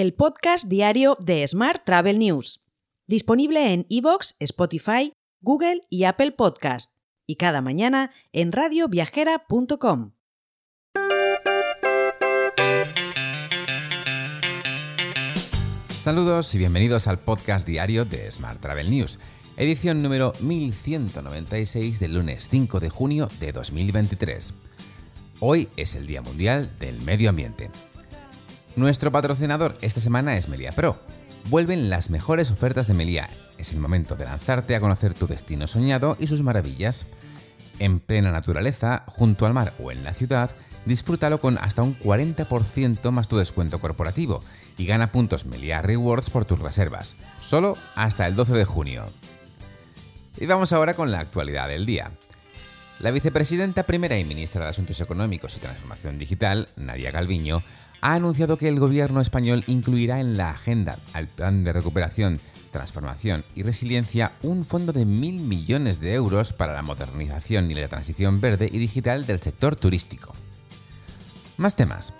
el podcast diario de Smart Travel News, disponible en iVoox, Spotify, Google y Apple Podcast, y cada mañana en radioviajera.com. Saludos y bienvenidos al podcast diario de Smart Travel News, edición número 1196 del lunes 5 de junio de 2023. Hoy es el Día Mundial del Medio Ambiente. Nuestro patrocinador esta semana es Melia Pro. Vuelven las mejores ofertas de Melia. Es el momento de lanzarte a conocer tu destino soñado y sus maravillas. En plena naturaleza, junto al mar o en la ciudad, disfrútalo con hasta un 40% más tu descuento corporativo y gana puntos Melia Rewards por tus reservas, solo hasta el 12 de junio. Y vamos ahora con la actualidad del día. La vicepresidenta primera y ministra de Asuntos Económicos y Transformación Digital, Nadia Calviño, ha anunciado que el gobierno español incluirá en la agenda al plan de recuperación, transformación y resiliencia un fondo de mil millones de euros para la modernización y la transición verde y digital del sector turístico. Más temas.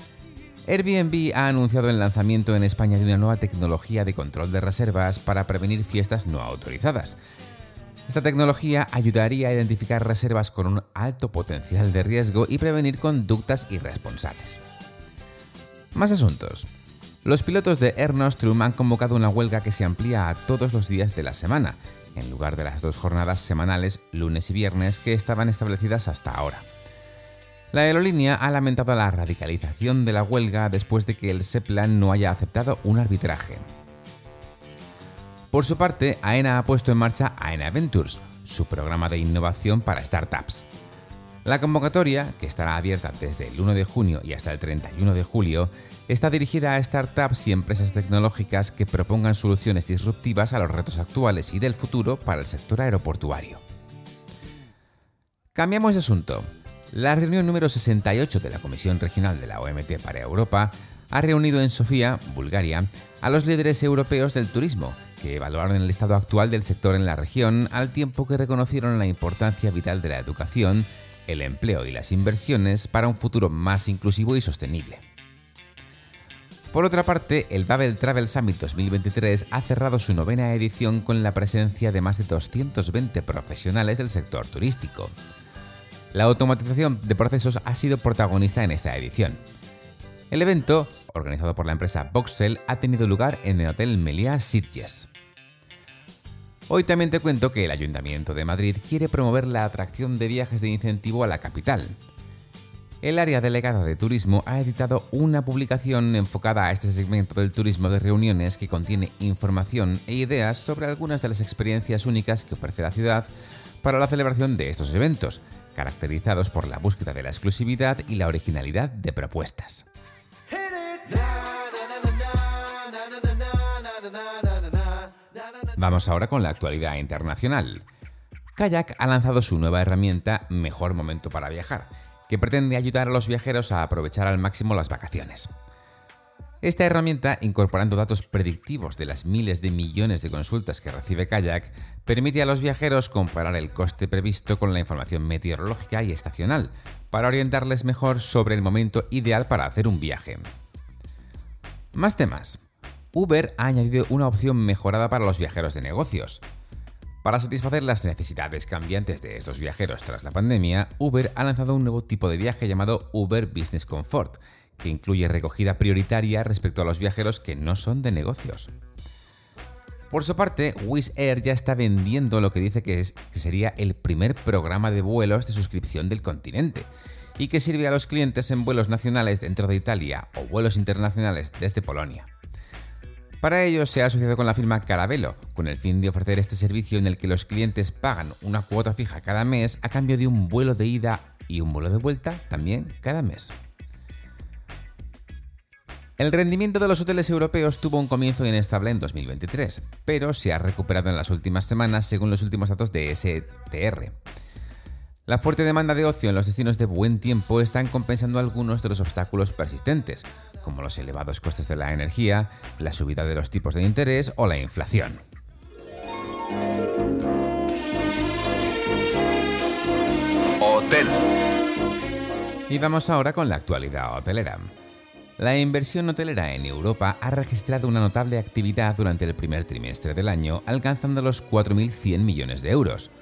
Airbnb ha anunciado el lanzamiento en España de una nueva tecnología de control de reservas para prevenir fiestas no autorizadas. Esta tecnología ayudaría a identificar reservas con un alto potencial de riesgo y prevenir conductas irresponsables. Más asuntos. Los pilotos de Air Nostrum han convocado una huelga que se amplía a todos los días de la semana, en lugar de las dos jornadas semanales, lunes y viernes, que estaban establecidas hasta ahora. La aerolínea ha lamentado la radicalización de la huelga después de que el SEPLAN no haya aceptado un arbitraje. Por su parte, AENA ha puesto en marcha AENA Ventures, su programa de innovación para startups. La convocatoria, que estará abierta desde el 1 de junio y hasta el 31 de julio, está dirigida a startups y empresas tecnológicas que propongan soluciones disruptivas a los retos actuales y del futuro para el sector aeroportuario. Cambiamos de asunto. La reunión número 68 de la Comisión Regional de la OMT para Europa ha reunido en Sofía, Bulgaria, a los líderes europeos del turismo, que evaluaron el estado actual del sector en la región al tiempo que reconocieron la importancia vital de la educación el empleo y las inversiones para un futuro más inclusivo y sostenible. Por otra parte, el Babel Travel Summit 2023 ha cerrado su novena edición con la presencia de más de 220 profesionales del sector turístico. La automatización de procesos ha sido protagonista en esta edición. El evento, organizado por la empresa Voxel, ha tenido lugar en el Hotel Meliá Sitges. Hoy también te cuento que el Ayuntamiento de Madrid quiere promover la atracción de viajes de incentivo a la capital. El área delegada de turismo ha editado una publicación enfocada a este segmento del turismo de reuniones que contiene información e ideas sobre algunas de las experiencias únicas que ofrece la ciudad para la celebración de estos eventos, caracterizados por la búsqueda de la exclusividad y la originalidad de propuestas. Vamos ahora con la actualidad internacional. Kayak ha lanzado su nueva herramienta Mejor Momento para Viajar, que pretende ayudar a los viajeros a aprovechar al máximo las vacaciones. Esta herramienta, incorporando datos predictivos de las miles de millones de consultas que recibe Kayak, permite a los viajeros comparar el coste previsto con la información meteorológica y estacional, para orientarles mejor sobre el momento ideal para hacer un viaje. Más temas. Uber ha añadido una opción mejorada para los viajeros de negocios. Para satisfacer las necesidades cambiantes de estos viajeros tras la pandemia, Uber ha lanzado un nuevo tipo de viaje llamado Uber Business Comfort, que incluye recogida prioritaria respecto a los viajeros que no son de negocios. Por su parte, Wizz Air ya está vendiendo lo que dice que, es, que sería el primer programa de vuelos de suscripción del continente y que sirve a los clientes en vuelos nacionales dentro de Italia o vuelos internacionales desde Polonia. Para ello se ha asociado con la firma Carabelo, con el fin de ofrecer este servicio en el que los clientes pagan una cuota fija cada mes a cambio de un vuelo de ida y un vuelo de vuelta también cada mes. El rendimiento de los hoteles europeos tuvo un comienzo inestable en 2023, pero se ha recuperado en las últimas semanas según los últimos datos de STR. La fuerte demanda de ocio en los destinos de buen tiempo están compensando algunos de los obstáculos persistentes, como los elevados costes de la energía, la subida de los tipos de interés o la inflación. Hotel. Y vamos ahora con la actualidad hotelera. La inversión hotelera en Europa ha registrado una notable actividad durante el primer trimestre del año, alcanzando los 4.100 millones de euros.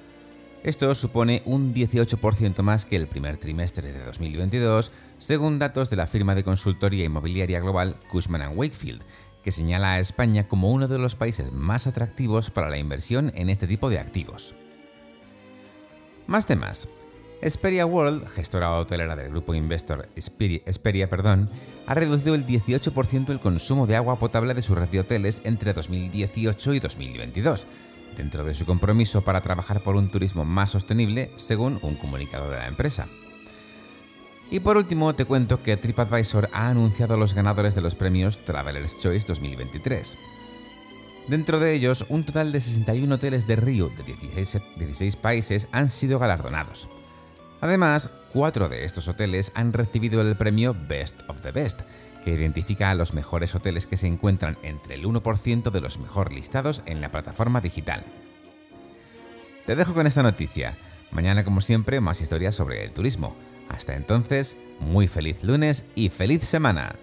Esto supone un 18% más que el primer trimestre de 2022, según datos de la firma de consultoría inmobiliaria global Cushman Wakefield, que señala a España como uno de los países más atractivos para la inversión en este tipo de activos. Más temas. Esperia World, gestora hotelera del grupo Investor Esperia, perdón, ha reducido el 18% el consumo de agua potable de su red de hoteles entre 2018 y 2022, dentro de su compromiso para trabajar por un turismo más sostenible, según un comunicado de la empresa. Y por último, te cuento que TripAdvisor ha anunciado a los ganadores de los premios Traveler's Choice 2023. Dentro de ellos, un total de 61 hoteles de Río de 16 países han sido galardonados. Además, cuatro de estos hoteles han recibido el premio Best of the Best, que identifica a los mejores hoteles que se encuentran entre el 1% de los mejor listados en la plataforma digital. Te dejo con esta noticia. Mañana, como siempre, más historias sobre el turismo. Hasta entonces, muy feliz lunes y feliz semana.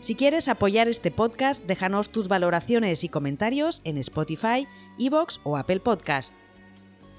Si quieres apoyar este podcast, déjanos tus valoraciones y comentarios en Spotify, Evox o Apple Podcast.